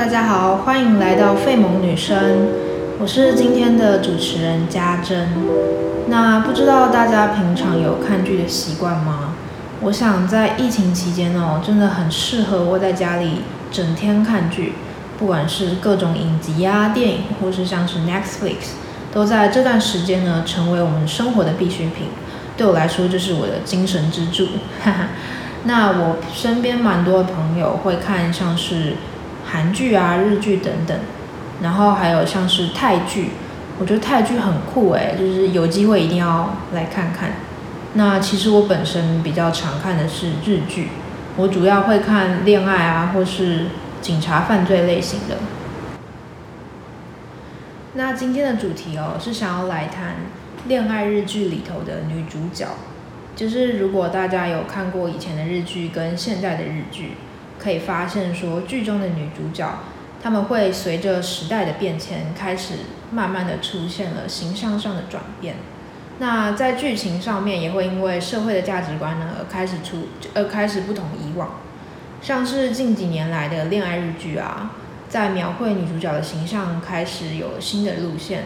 大家好，欢迎来到费蒙女生，我是今天的主持人家珍。那不知道大家平常有看剧的习惯吗？我想在疫情期间哦，真的很适合窝在家里整天看剧，不管是各种影集啊、电影，或是像是 Netflix，都在这段时间呢成为我们生活的必需品。对我来说，就是我的精神支柱。哈哈。那我身边蛮多的朋友会看像是。韩剧啊、日剧等等，然后还有像是泰剧，我觉得泰剧很酷诶，就是有机会一定要来看看。那其实我本身比较常看的是日剧，我主要会看恋爱啊，或是警察犯罪类型的。那今天的主题哦，是想要来谈恋爱日剧里头的女主角，就是如果大家有看过以前的日剧跟现在的日剧。可以发现，说剧中的女主角，她们会随着时代的变迁，开始慢慢的出现了形象上的转变。那在剧情上面，也会因为社会的价值观呢，而开始出，而开始不同以往。像是近几年来的恋爱日剧啊，在描绘女主角的形象开始有新的路线。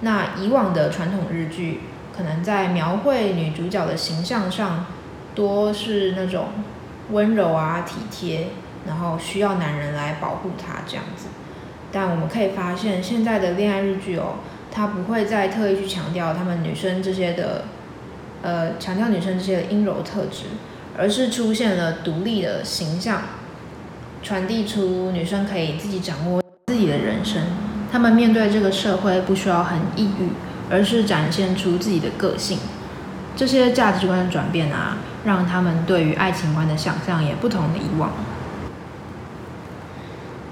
那以往的传统日剧，可能在描绘女主角的形象上，多是那种。温柔啊，体贴，然后需要男人来保护她这样子。但我们可以发现，现在的恋爱日剧哦，它不会再特意去强调她们女生这些的，呃，强调女生这些的阴柔特质，而是出现了独立的形象，传递出女生可以自己掌握自己的人生。她们面对这个社会不需要很抑郁，而是展现出自己的个性。这些价值观的转变啊。让他们对于爱情观的想象也不同的以往。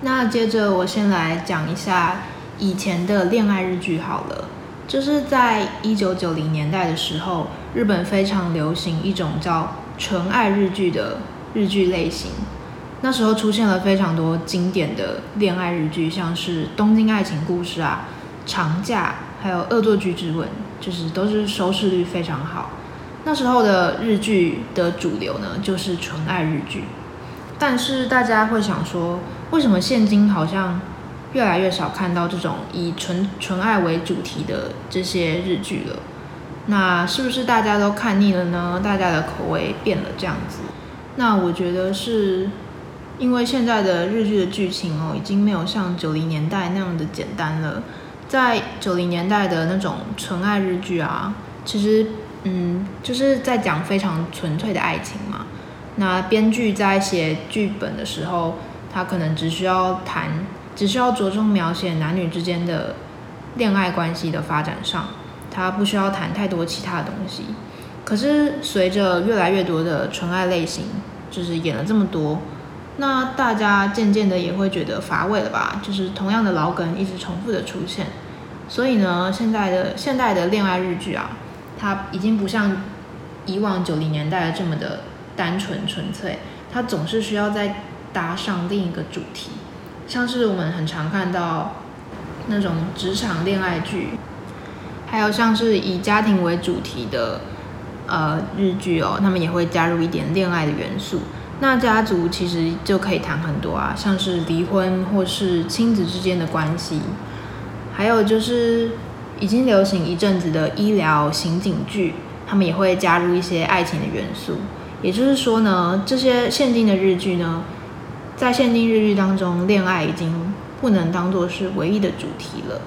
那接着我先来讲一下以前的恋爱日剧好了，就是在一九九零年代的时候，日本非常流行一种叫纯爱日剧的日剧类型。那时候出现了非常多经典的恋爱日剧，像是《东京爱情故事》啊、《长假》，还有《恶作剧之吻》，就是都是收视率非常好。那时候的日剧的主流呢，就是纯爱日剧，但是大家会想说，为什么现今好像越来越少看到这种以纯纯爱为主题的这些日剧了？那是不是大家都看腻了呢？大家的口味变了这样子？那我觉得是因为现在的日剧的剧情哦，已经没有像九零年代那样的简单了。在九零年代的那种纯爱日剧啊，其实。嗯，就是在讲非常纯粹的爱情嘛。那编剧在写剧本的时候，他可能只需要谈，只需要着重描写男女之间的恋爱关系的发展上，他不需要谈太多其他的东西。可是随着越来越多的纯爱类型，就是演了这么多，那大家渐渐的也会觉得乏味了吧？就是同样的老梗一直重复的出现。所以呢，现在的现代的恋爱日剧啊。它已经不像以往九零年代的这么的单纯纯粹，它总是需要再搭上另一个主题，像是我们很常看到那种职场恋爱剧，还有像是以家庭为主题的呃日剧哦，他们也会加入一点恋爱的元素。那家族其实就可以谈很多啊，像是离婚或是亲子之间的关系，还有就是。已经流行一阵子的医疗刑警剧，他们也会加入一些爱情的元素。也就是说呢，这些现今的日剧呢，在现今日剧当中，恋爱已经不能当做是唯一的主题了。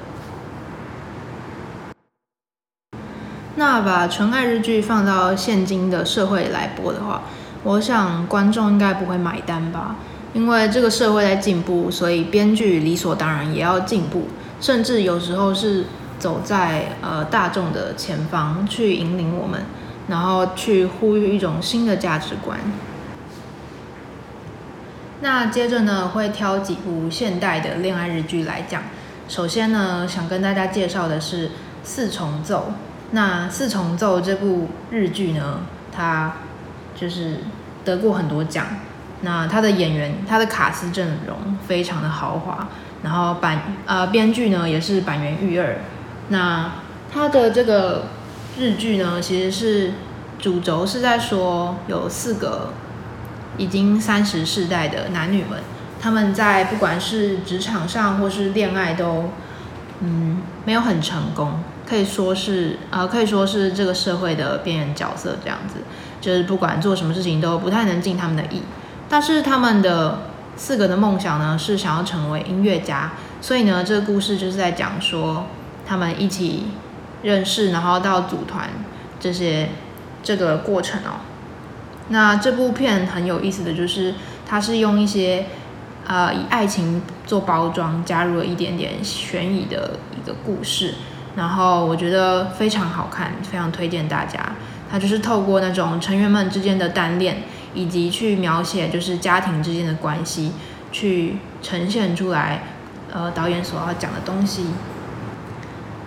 那把纯爱日剧放到现今的社会来播的话，我想观众应该不会买单吧？因为这个社会在进步，所以编剧理所当然也要进步，甚至有时候是。走在呃大众的前方，去引领我们，然后去呼吁一种新的价值观。那接着呢，会挑几部现代的恋爱日剧来讲。首先呢，想跟大家介绍的是《四重奏》。那《四重奏》这部日剧呢，它就是得过很多奖。那他的演员，他的卡司阵容非常的豪华，然后版呃编剧呢也是板垣裕二。那他的这个日剧呢，其实是主轴是在说有四个已经三十世代的男女们，他们在不管是职场上或是恋爱都，嗯，没有很成功，可以说是呃，可以说是这个社会的边缘角色这样子，就是不管做什么事情都不太能尽他们的意。但是他们的四个的梦想呢，是想要成为音乐家，所以呢，这个故事就是在讲说他们一起认识，然后到组团这些这个过程哦。那这部片很有意思的就是，它是用一些呃以爱情做包装，加入了一点点悬疑的一个故事，然后我觉得非常好看，非常推荐大家。它就是透过那种成员们之间的单恋。以及去描写就是家庭之间的关系，去呈现出来，呃，导演所要讲的东西。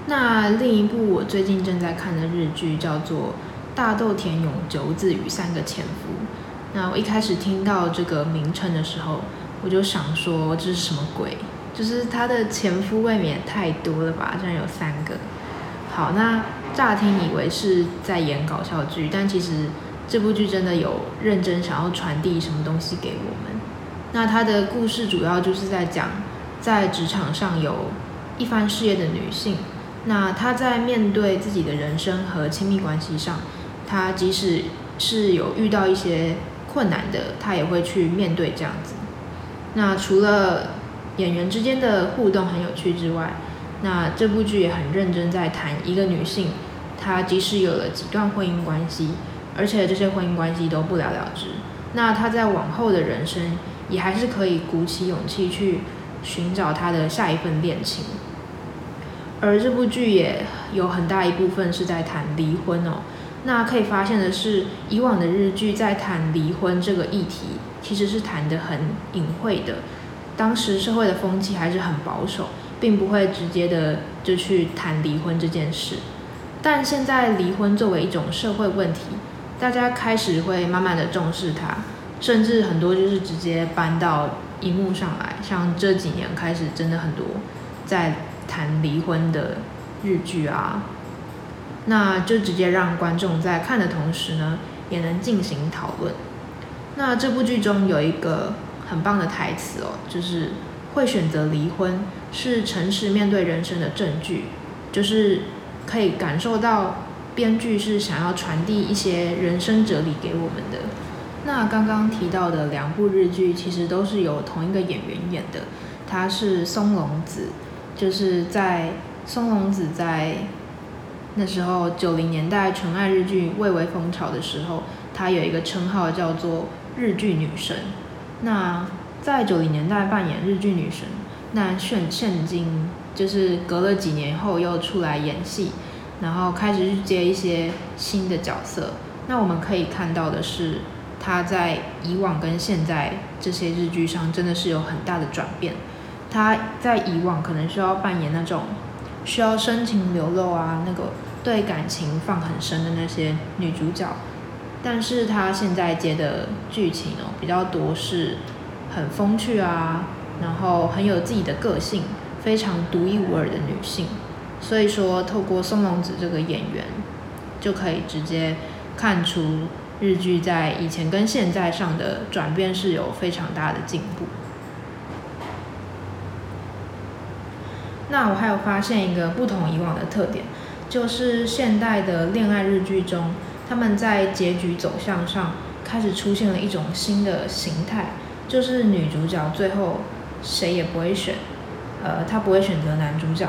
那另一部我最近正在看的日剧叫做《大豆田永久子与三个前夫》。那我一开始听到这个名称的时候，我就想说这是什么鬼？就是他的前夫未免太多了吧？竟然有三个。好，那乍听以为是在演搞笑剧，但其实。这部剧真的有认真想要传递什么东西给我们？那它的故事主要就是在讲，在职场上有一番事业的女性，那她在面对自己的人生和亲密关系上，她即使是有遇到一些困难的，她也会去面对这样子。那除了演员之间的互动很有趣之外，那这部剧也很认真在谈一个女性，她即使有了几段婚姻关系。而且这些婚姻关系都不了了之，那她在往后的人生也还是可以鼓起勇气去寻找她的下一份恋情。而这部剧也有很大一部分是在谈离婚哦。那可以发现的是，以往的日剧在谈离婚这个议题，其实是谈得很隐晦的。当时社会的风气还是很保守，并不会直接的就去谈离婚这件事。但现在离婚作为一种社会问题。大家开始会慢慢的重视它，甚至很多就是直接搬到荧幕上来，像这几年开始真的很多在谈离婚的日剧啊，那就直接让观众在看的同时呢，也能进行讨论。那这部剧中有一个很棒的台词哦，就是会选择离婚是诚实面对人生的证据，就是可以感受到。编剧是想要传递一些人生哲理给我们的。那刚刚提到的两部日剧，其实都是由同一个演员演的。他是松隆子，就是在松隆子在那时候九零年代纯爱日剧蔚为风潮的时候，他有一个称号叫做日剧女神。那在九零年代扮演日剧女神，那现现今就是隔了几年后又出来演戏。然后开始去接一些新的角色，那我们可以看到的是，她在以往跟现在这些日剧上真的是有很大的转变。她在以往可能需要扮演那种需要深情流露啊，那个对感情放很深的那些女主角，但是他现在接的剧情哦比较多是很风趣啊，然后很有自己的个性，非常独一无二的女性。所以说，透过松隆子这个演员，就可以直接看出日剧在以前跟现在上的转变是有非常大的进步。那我还有发现一个不同以往的特点，就是现代的恋爱日剧中，他们在结局走向上开始出现了一种新的形态，就是女主角最后谁也不会选，呃，她不会选择男主角。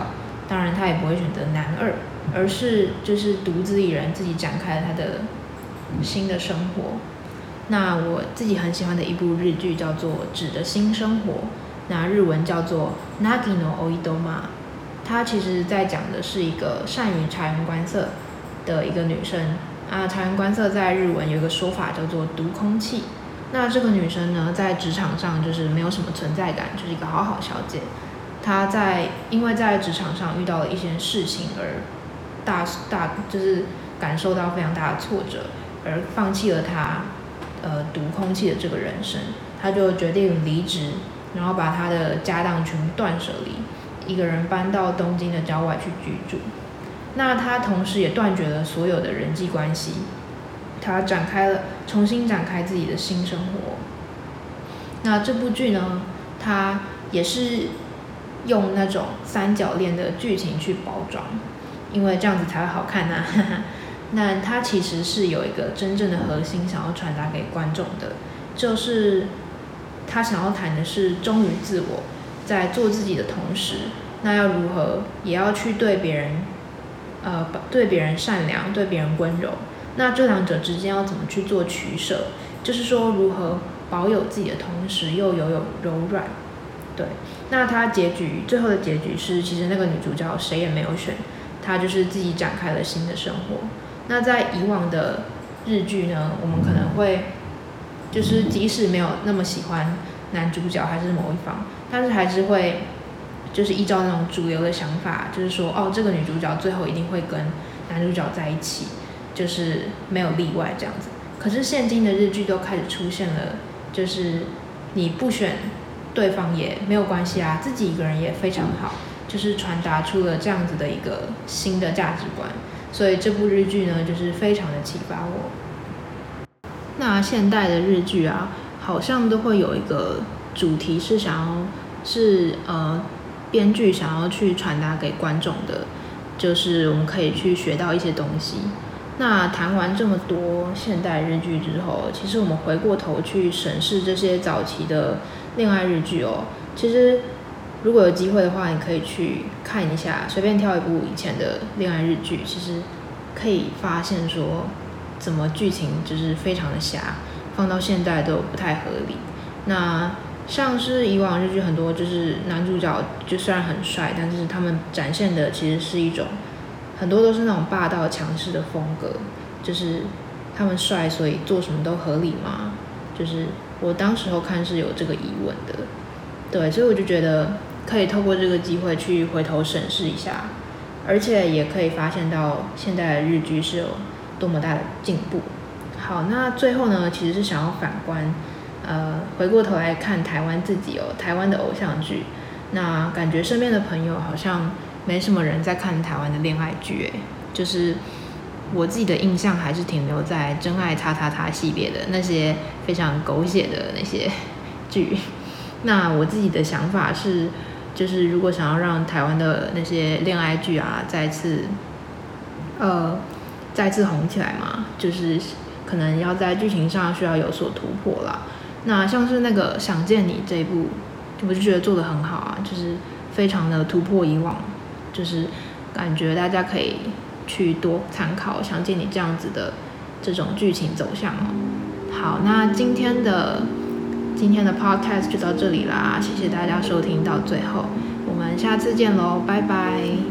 当然，她也不会选择男二，而是就是独自一人自己展开了她的新的生活。那我自己很喜欢的一部日剧叫做《纸的新生活》，那日文叫做《Nagi no Oidoma》。它其实在讲的是一个善于察言观色的一个女生啊。察言观色在日文有一个说法叫做“读空气”。那这个女生呢，在职场上就是没有什么存在感，就是一个好好小姐。她在因为在职场上遇到了一些事情而大大就是感受到非常大的挫折，而放弃了她呃读空气的这个人生，她就决定离职，然后把她的家当全部断舍离，一个人搬到东京的郊外去居住。那她同时也断绝了所有的人际关系，他展开了重新展开自己的新生活。那这部剧呢？它也是用那种三角恋的剧情去包装，因为这样子才会好看呐。那它其实是有一个真正的核心想要传达给观众的，就是他想要谈的是忠于自我，在做自己的同时，那要如何也要去对别人，呃，对别人善良，对别人温柔。那这两者之间要怎么去做取舍？就是说如何保有自己的同时又有有柔软。对，那他结局最后的结局是，其实那个女主角谁也没有选，她就是自己展开了新的生活。那在以往的日剧呢，我们可能会就是即使没有那么喜欢男主角还是某一方，但是还是会就是依照那种主流的想法，就是说哦，这个女主角最后一定会跟男主角在一起，就是没有例外这样子。可是现今的日剧都开始出现了，就是你不选对方也没有关系啊，自己一个人也非常好，就是传达出了这样子的一个新的价值观。所以这部日剧呢，就是非常的启发我。那现代的日剧啊，好像都会有一个主题是想要是呃编剧想要去传达给观众的，就是我们可以去学到一些东西。那谈完这么多现代日剧之后，其实我们回过头去审视这些早期的恋爱日剧哦，其实。如果有机会的话，你可以去看一下，随便挑一部以前的恋爱日剧，其实可以发现说，怎么剧情就是非常的瞎，放到现代都不太合理。那像是以往日剧很多，就是男主角就虽然很帅，但是他们展现的其实是一种很多都是那种霸道强势的风格，就是他们帅，所以做什么都合理吗？就是我当时候看是有这个疑问的，对，所以我就觉得。可以透过这个机会去回头审视一下，而且也可以发现到现在的日剧是有多么大的进步。好，那最后呢，其实是想要反观，呃，回过头来看台湾自己哦，台湾的偶像剧，那感觉身边的朋友好像没什么人在看台湾的恋爱剧，诶，就是我自己的印象还是停留在真爱他他他系列的那些非常狗血的那些剧。那我自己的想法是。就是如果想要让台湾的那些恋爱剧啊再次，呃，再次红起来嘛，就是可能要在剧情上需要有所突破啦。那像是那个《想见你》这一部，我就觉得做的很好啊，就是非常的突破以往，就是感觉大家可以去多参考《想见你》这样子的这种剧情走向哦。好，那今天的。今天的 podcast 就到这里啦，谢谢大家收听到最后，我们下次见喽，拜拜。